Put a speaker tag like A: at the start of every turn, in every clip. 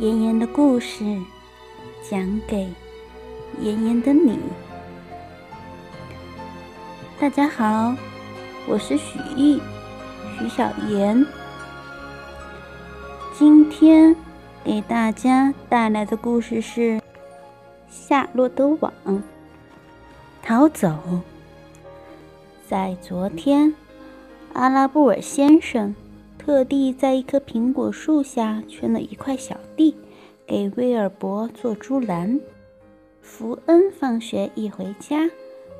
A: 妍妍的故事讲给妍妍的你。大家好，我是许艺，许小妍。今天给大家带来的故事是《夏洛的网》。逃走。在昨天，阿拉布尔先生。特地在一棵苹果树下圈了一块小地，给威尔伯做猪栏。福恩放学一回家，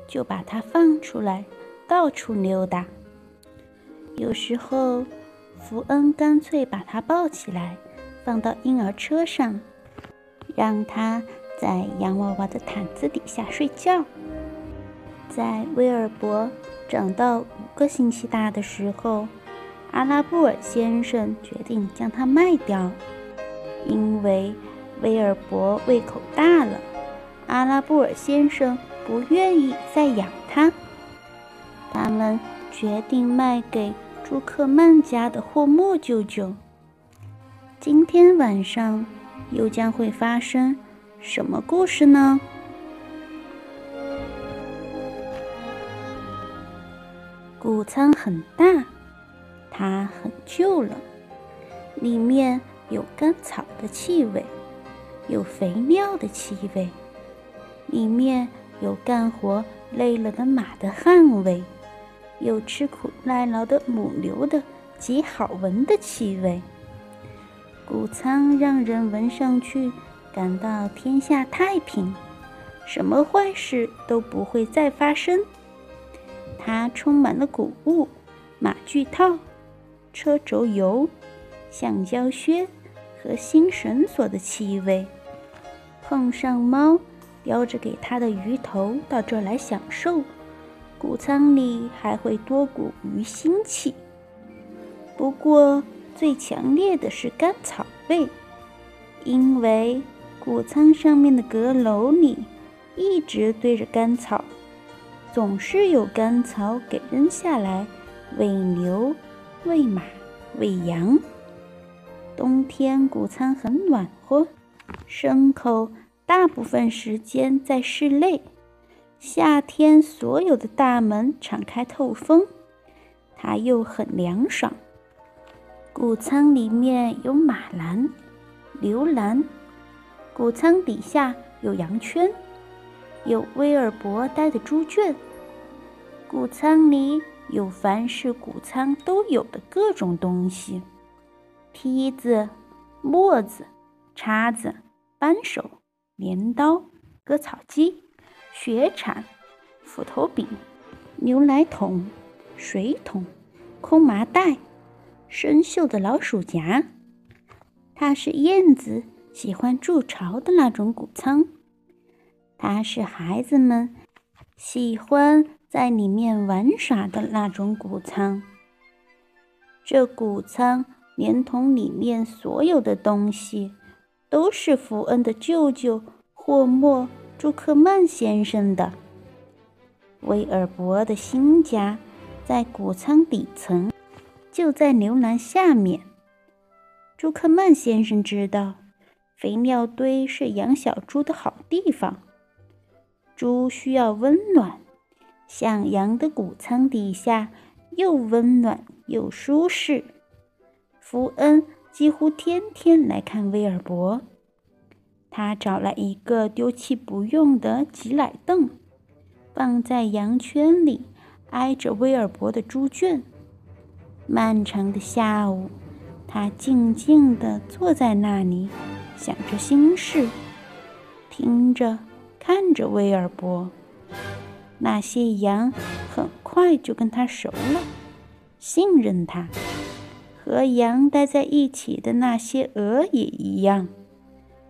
A: 就把它放出来，到处溜达。有时候，福恩干脆把它抱起来，放到婴儿车上，让它在洋娃娃的毯子底下睡觉。在威尔伯长到五个星期大的时候。阿拉布尔先生决定将它卖掉，因为威尔伯胃口大了。阿拉布尔先生不愿意再养它。他们决定卖给朱克曼家的霍莫舅舅。今天晚上又将会发生什么故事呢？谷仓很大。它很旧了，里面有干草的气味，有肥料的气味，里面有干活累了的马的汗味，有吃苦耐劳的母牛的极好闻的气味。谷仓让人闻上去感到天下太平，什么坏事都不会再发生。它充满了谷物、马具套。车轴油、橡胶靴和新绳索的气味，碰上猫叼着给它的鱼头到这儿来享受，谷仓里还会多股鱼腥气。不过最强烈的是干草味，因为谷仓上面的阁楼里一直堆着干草，总是有干草给扔下来喂牛。喂马，喂羊。冬天谷仓很暖和，牲口大部分时间在室内。夏天所有的大门敞开透风，它又很凉爽。谷仓里面有马栏、牛栏，谷仓底下有羊圈，有威尔伯带的猪圈。谷仓里。有凡是谷仓都有的各种东西：梯子、磨子、叉子、扳手、镰刀、割草机、雪铲、斧头柄、牛奶桶、水桶、空麻袋、生锈的老鼠夹。它是燕子喜欢筑巢的那种谷仓，它是孩子们喜欢。在里面玩耍的那种谷仓，这谷仓连同里面所有的东西，都是福恩的舅舅霍莫朱克曼先生的。威尔伯的新家在谷仓底层，就在牛栏下面。朱克曼先生知道，肥料堆是养小猪的好地方，猪需要温暖。向阳的谷仓底下又温暖又舒适。福恩几乎天天来看威尔伯。他找来一个丢弃不用的挤奶凳，放在羊圈里，挨着威尔伯的猪圈。漫长的下午，他静静地坐在那里，想着心事，听着，看着威尔伯。那些羊很快就跟他熟了，信任他。和羊待在一起的那些鹅也一样，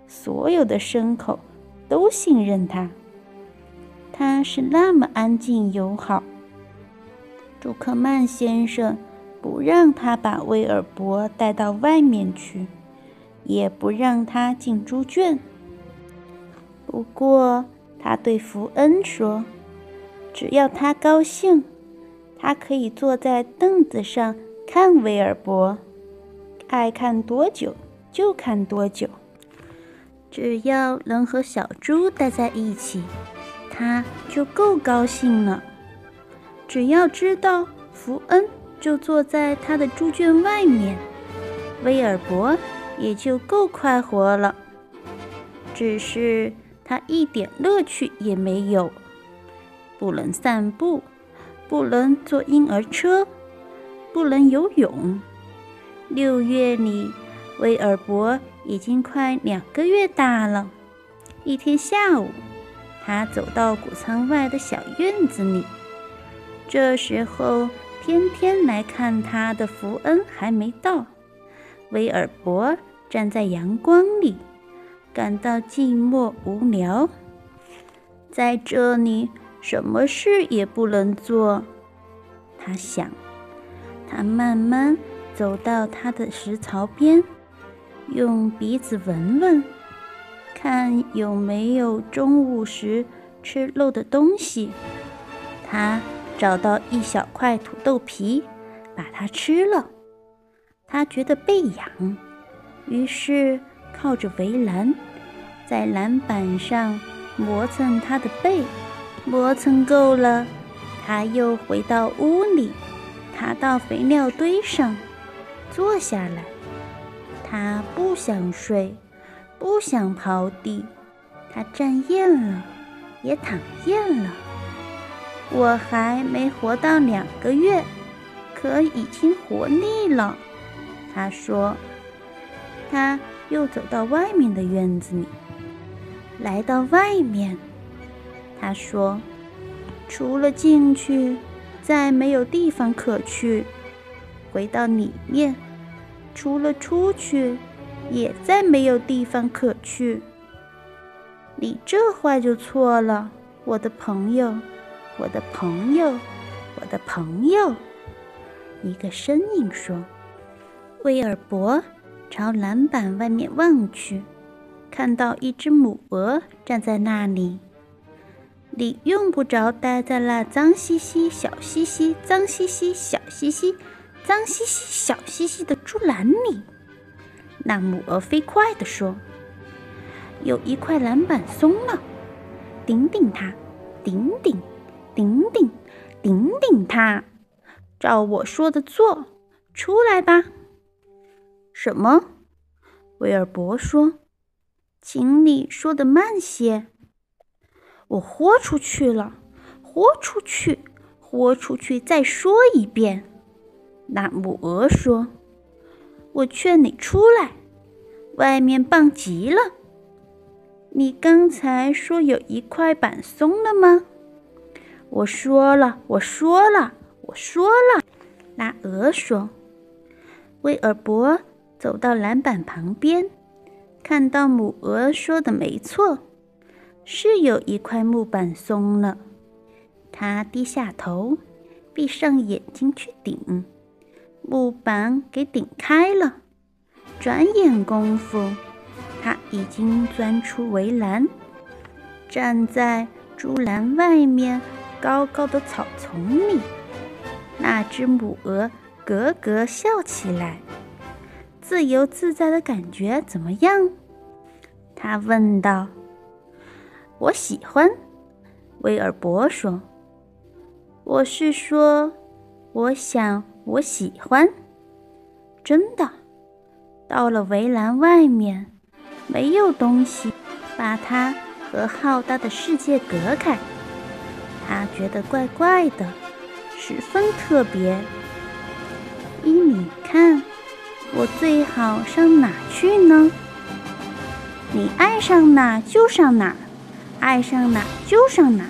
A: 所有的牲口都信任他。他是那么安静友好。朱克曼先生不让他把威尔伯带到外面去，也不让他进猪圈。不过他对福恩说。只要他高兴，他可以坐在凳子上看威尔伯，爱看多久就看多久。只要能和小猪待在一起，他就够高兴了。只要知道福恩就坐在他的猪圈外面，威尔伯也就够快活了。只是他一点乐趣也没有，不能散步，不能坐婴儿车，不能游泳。六月里，威尔伯已经快两个月大了。一天下午，他走到谷仓外的小院子里。这时候，天天来看他的福恩还没到。威尔伯站在阳光里，感到寂寞无聊。在这里，什么事也不能做。他想，他慢慢走到他的食槽边，用鼻子闻闻，看有没有中午时吃肉的东西。他。找到一小块土豆皮，把它吃了。他觉得背痒，于是靠着围栏，在栏板上磨蹭他的背。磨蹭够了，他又回到屋里，爬到肥料堆上，坐下来。他不想睡，不想刨地，他站厌了，也躺厌了。我还没活到两个月，可已经活腻了。他说。他又走到外面的院子里，来到外面，他说：“除了进去，再没有地方可去；回到里面，除了出去，也再没有地方可去。你这话就错了，我的朋友。”我的朋友，我的朋友，一个身影说：“威尔伯朝篮板外面望去，看到一只母鹅站在那里。你用不着待在那脏兮兮、小兮兮、脏兮兮、小兮兮、脏兮兮、小兮兮的猪栏里。”那母鹅飞快地说：“有一块篮板松了，顶顶它，顶顶。”顶顶，顶顶它，照我说的做，出来吧。什么？威尔伯说：“请你说的慢些。”我豁出去了，豁出去，豁出去，再说一遍。那母鹅说：“我劝你出来，外面棒极了。你刚才说有一块板松了吗？”我说了，我说了，我说了。那鹅说：“威尔伯走到篮板旁边，看到母鹅说的没错，是有一块木板松了。他低下头，闭上眼睛去顶，木板给顶开了。转眼功夫，他已经钻出围栏，站在竹篮外面。”高高的草丛里，那只母鹅咯咯笑起来。自由自在的感觉怎么样？他问道。我喜欢，威尔伯说。我是说，我想我喜欢。真的，到了围栏外面，没有东西把它和浩大的世界隔开。他觉得怪怪的，十分特别。依你看，我最好上哪去呢？你爱上哪就上哪，爱上哪就上哪。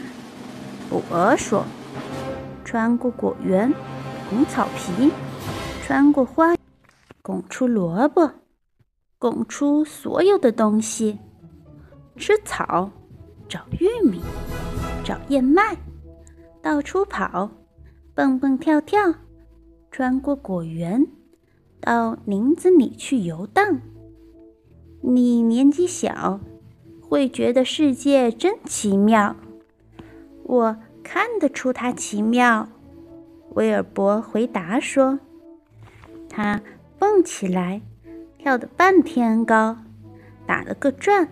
A: 母鹅说：“穿过果园，拱草皮；穿过花，拱出萝卜，拱出所有的东西。吃草，找玉米，找燕麦。”到处跑，蹦蹦跳跳，穿过果园，到林子里去游荡。你年纪小，会觉得世界真奇妙。我看得出它奇妙。威尔伯回答说：“他蹦起来，跳得半天高，打了个转，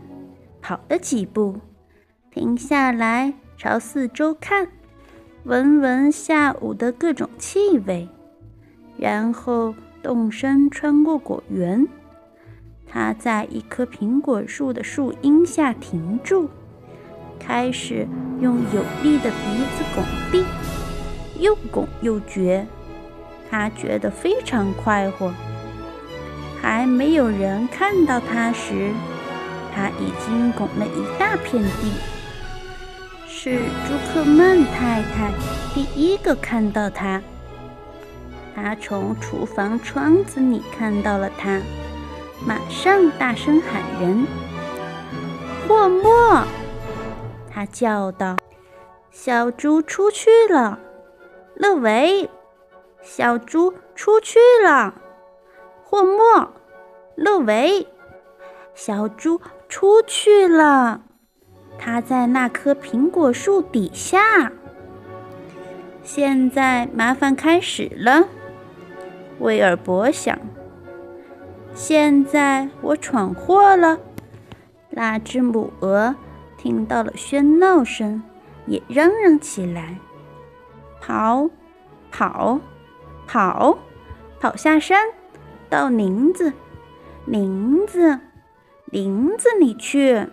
A: 跑了几步，停下来朝四周看，闻闻下午的各种气味，然后动身穿过果园。他在一棵苹果树的树荫下停住，开始用有力的鼻子拱地，又拱又撅。他觉得非常快活。还没有人看到他时，他已经拱了一大片地。是朱克曼太太第一个看到他。他从厨房窗子里看到了他。马上大声喊人，霍莫！他叫道：“小猪出去了。”勒维，小猪出去了。霍莫，勒维，小猪出去了。他在那棵苹果树底下。现在麻烦开始了，威尔伯想。现在我闯祸了。那只母鹅听到了喧闹声，也嚷嚷起来：“跑，跑，跑，跑下山，到林子，林子，林子里去！”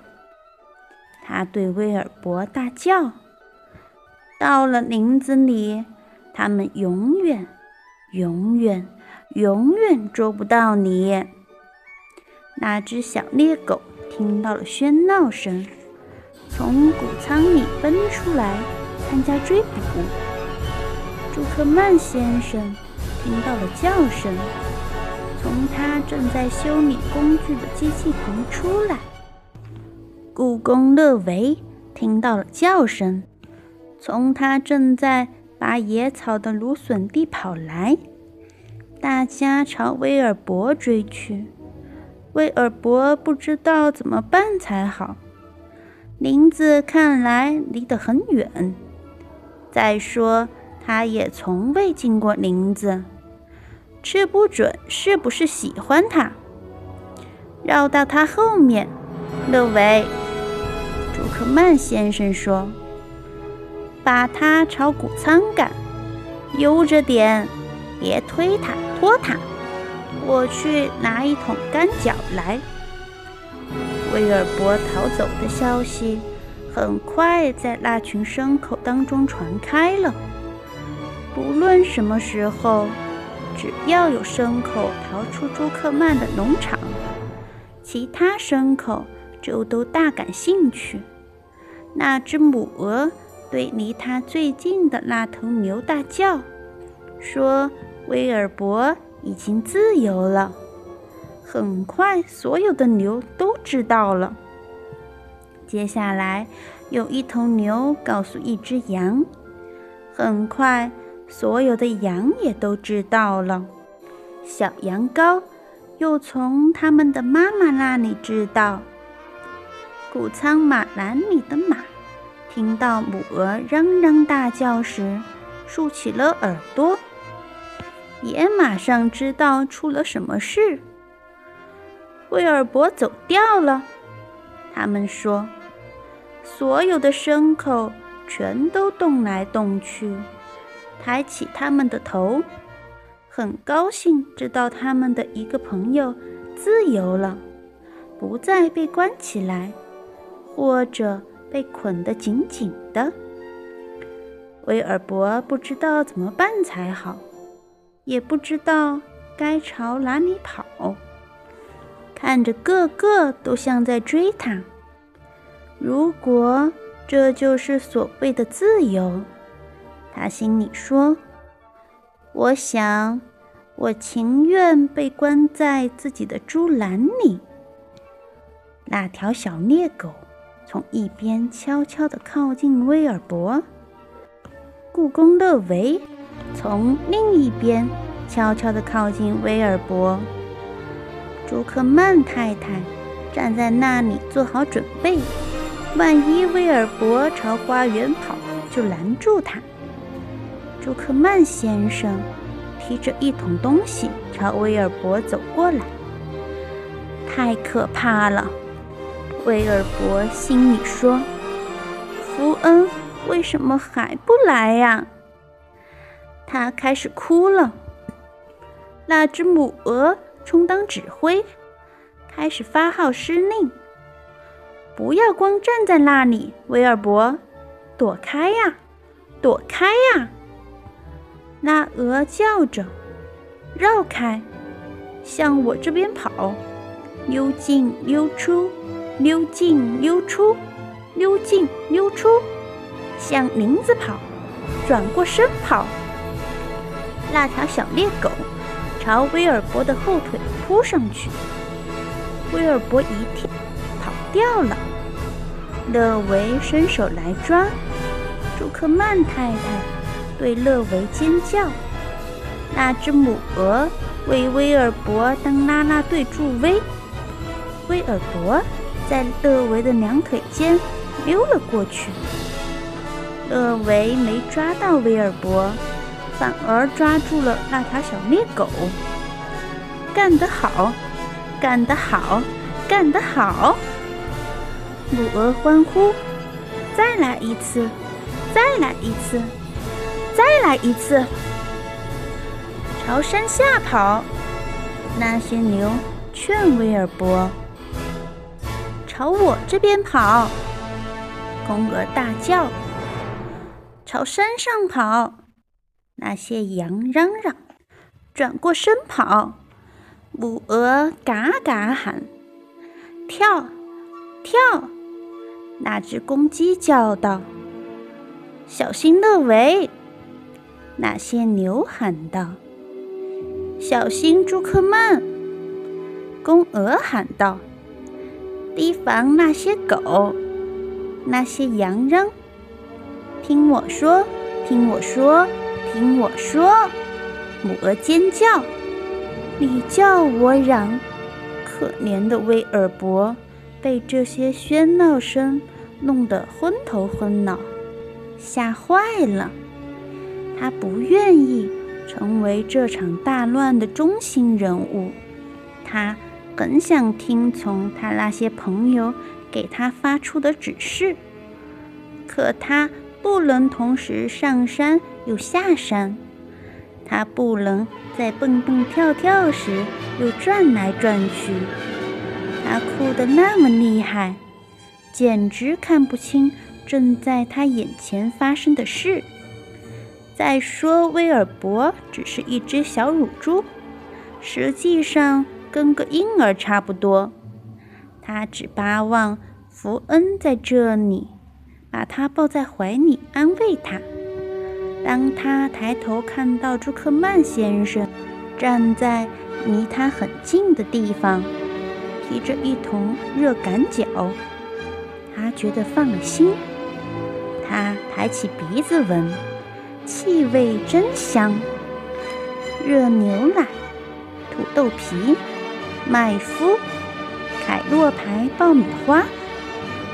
A: 他对威尔伯大叫：“到了林子里，他们永远，永远，永远捉不到你。”那只小猎狗听到了喧闹声，从谷仓里奔出来参加追捕。朱克曼先生听到了叫声，从他正在修理工具的机器棚出来。故宫乐维听到了叫声，从他正在拔野草的芦笋地跑来。大家朝威尔伯追去。威尔伯不知道怎么办才好，林子看来离得很远。再说，他也从未进过林子，吃不准是不是喜欢他。绕到他后面，勒维，朱克曼先生说：“把他朝谷仓赶，悠着点，别推他，拖他。”我去拿一桶干脚来。威尔伯逃走的消息很快在那群牲口当中传开了。不论什么时候，只要有牲口逃出朱克曼的农场，其他牲口就都大感兴趣。那只母鹅对离它最近的那头牛大叫，说：“威尔伯。”已经自由了。很快，所有的牛都知道了。接下来，有一头牛告诉一只羊。很快，所有的羊也都知道了。小羊羔又从他们的妈妈那里知道。谷仓马栏里的马听到母鹅嚷嚷大叫时，竖起了耳朵。也马上知道出了什么事。威尔伯走掉了。他们说，所有的牲口全都动来动去，抬起他们的头，很高兴知道他们的一个朋友自由了，不再被关起来，或者被捆得紧紧的。威尔伯不知道怎么办才好。也不知道该朝哪里跑，看着个个都像在追他。如果这就是所谓的自由，他心里说：“我想，我情愿被关在自己的猪栏里。”那条小猎狗从一边悄悄地靠近威尔伯，故宫乐维。从另一边悄悄地靠近威尔伯。朱克曼太太站在那里做好准备，万一威尔伯朝花园跑，就拦住他。朱克曼先生提着一桶东西朝威尔伯走过来。太可怕了！威尔伯心里说：“福恩为什么还不来呀？”他开始哭了。那只母鹅充当指挥，开始发号施令：“不要光站在那里，威尔伯，躲开呀，躲开呀！”那鹅叫着：“绕开，向我这边跑，溜进溜出，溜进溜出，溜进溜出，向林子跑，转过身跑。”那条小猎狗。朝威尔伯的后腿扑上去，威尔伯一跳，跑掉了。乐维伸手来抓，朱克曼太太对乐维尖叫。那只母鹅为威尔伯当啦啦队助威，威尔伯在乐维的两腿间溜了过去。乐维没抓到威尔伯。反而抓住了那条小猎狗，干得好，干得好，干得好！母鹅欢呼：“再来一次，再来一次，再来一次！”朝山下跑，那些牛劝威尔伯：“朝我这边跑！”公鹅大叫：“朝山上跑！”那些羊嚷嚷，转过身跑；母鹅嘎嘎喊，跳跳。那只公鸡叫道：“小心勒维！”那些牛喊道：“小心朱克曼！”公鹅喊道：“提防那些狗！”那些羊嚷：“听我说，听我说！”听我说，母鹅尖叫，你叫我嚷。可怜的威尔伯被这些喧闹声弄得昏头昏脑，吓坏了。他不愿意成为这场大乱的中心人物，他很想听从他那些朋友给他发出的指示，可他不能同时上山。又下山，他不能在蹦蹦跳跳时又转来转去。他哭得那么厉害，简直看不清正在他眼前发生的事。再说，威尔伯只是一只小乳猪，实际上跟个婴儿差不多。他只巴望福恩在这里，把他抱在怀里安慰他。当他抬头看到朱克曼先生站在离他很近的地方，提着一桶热赶脚，他觉得放心。他抬起鼻子闻，气味真香。热牛奶、土豆皮、麦麸、凯洛牌爆米花，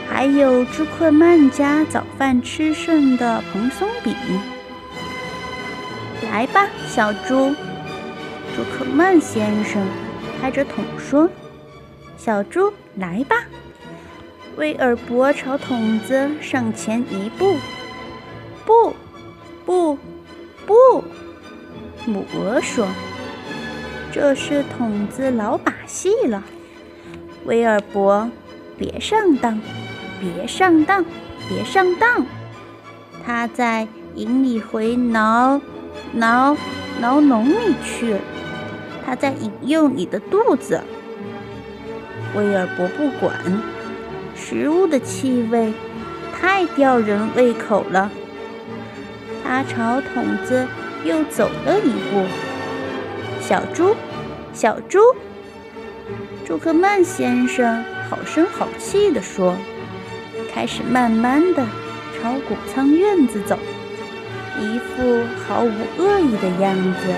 A: 还有朱克曼家早饭吃剩的蓬松饼。来吧，小猪！朱克曼先生拍着桶说：“小猪，来吧！”威尔伯朝桶子上前一步，“不，不，不！”母鹅说：“这是桶子老把戏了。”威尔伯，别上当，别上当，别上当！他在营里回挠。挠挠笼里去，他在引诱你的肚子。威尔伯不管，食物的气味太吊人胃口了。他朝桶子又走了一步。小猪，小猪，朱克曼先生好声好气地说，开始慢慢地朝谷仓院子走。一副毫无恶意的样子，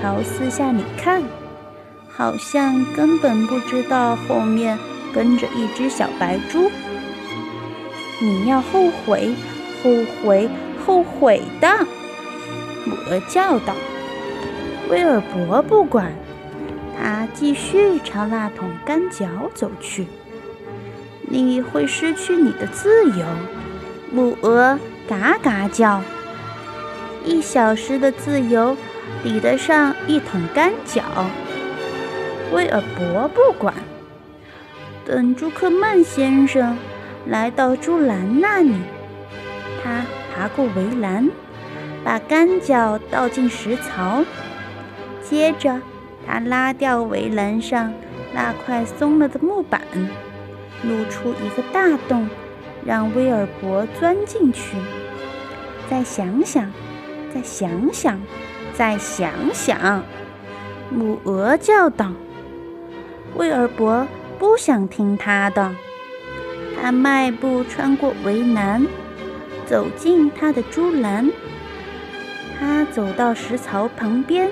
A: 朝四下里看，好像根本不知道后面跟着一只小白猪。你要后悔，后悔，后悔的！母鹅叫道。威尔伯不管，他继续朝那桶干脚走去。你会失去你的自由。母鹅嘎嘎叫。一小时的自由，抵得上一桶干脚。威尔伯不管。等朱克曼先生来到猪栏那里，他爬过围栏，把干脚倒进食槽，接着他拉掉围栏上那块松了的木板，露出一个大洞，让威尔伯钻进去。再想想，再想想，再想想，母鹅叫道：“威尔伯。”不想听他的，他迈步穿过围栏，走进他的猪栏。他走到食槽旁边，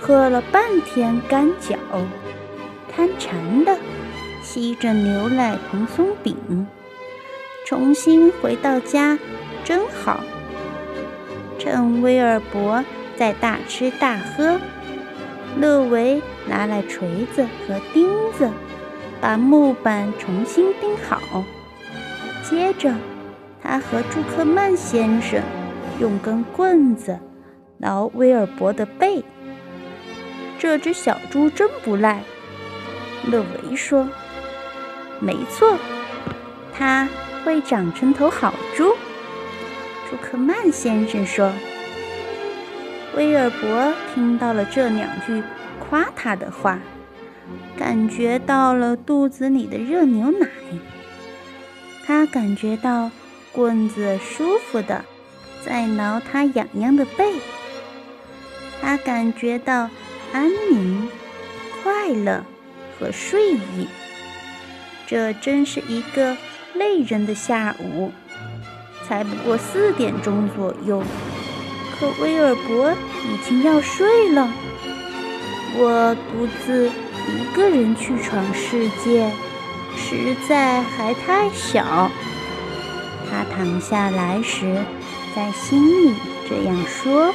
A: 喝了半天干脚，贪馋的吸着牛奶蓬松饼。重新回到家真好。趁威尔伯在大吃大喝，勒维拿来锤子和钉子。把木板重新钉好，接着他和朱克曼先生用根棍子挠威尔伯的背。这只小猪真不赖，勒维说：“没错，它会长成头好猪。”朱克曼先生说。威尔伯听到了这两句夸他的话。感觉到了肚子里的热牛奶，他感觉到棍子舒服的在挠他痒痒的背，他感觉到安宁、快乐和睡意。这真是一个累人的下午，才不过四点钟左右，可威尔伯已经要睡了。我独自。一个人去闯世界，实在还太小。他躺下来时，在心里这样说。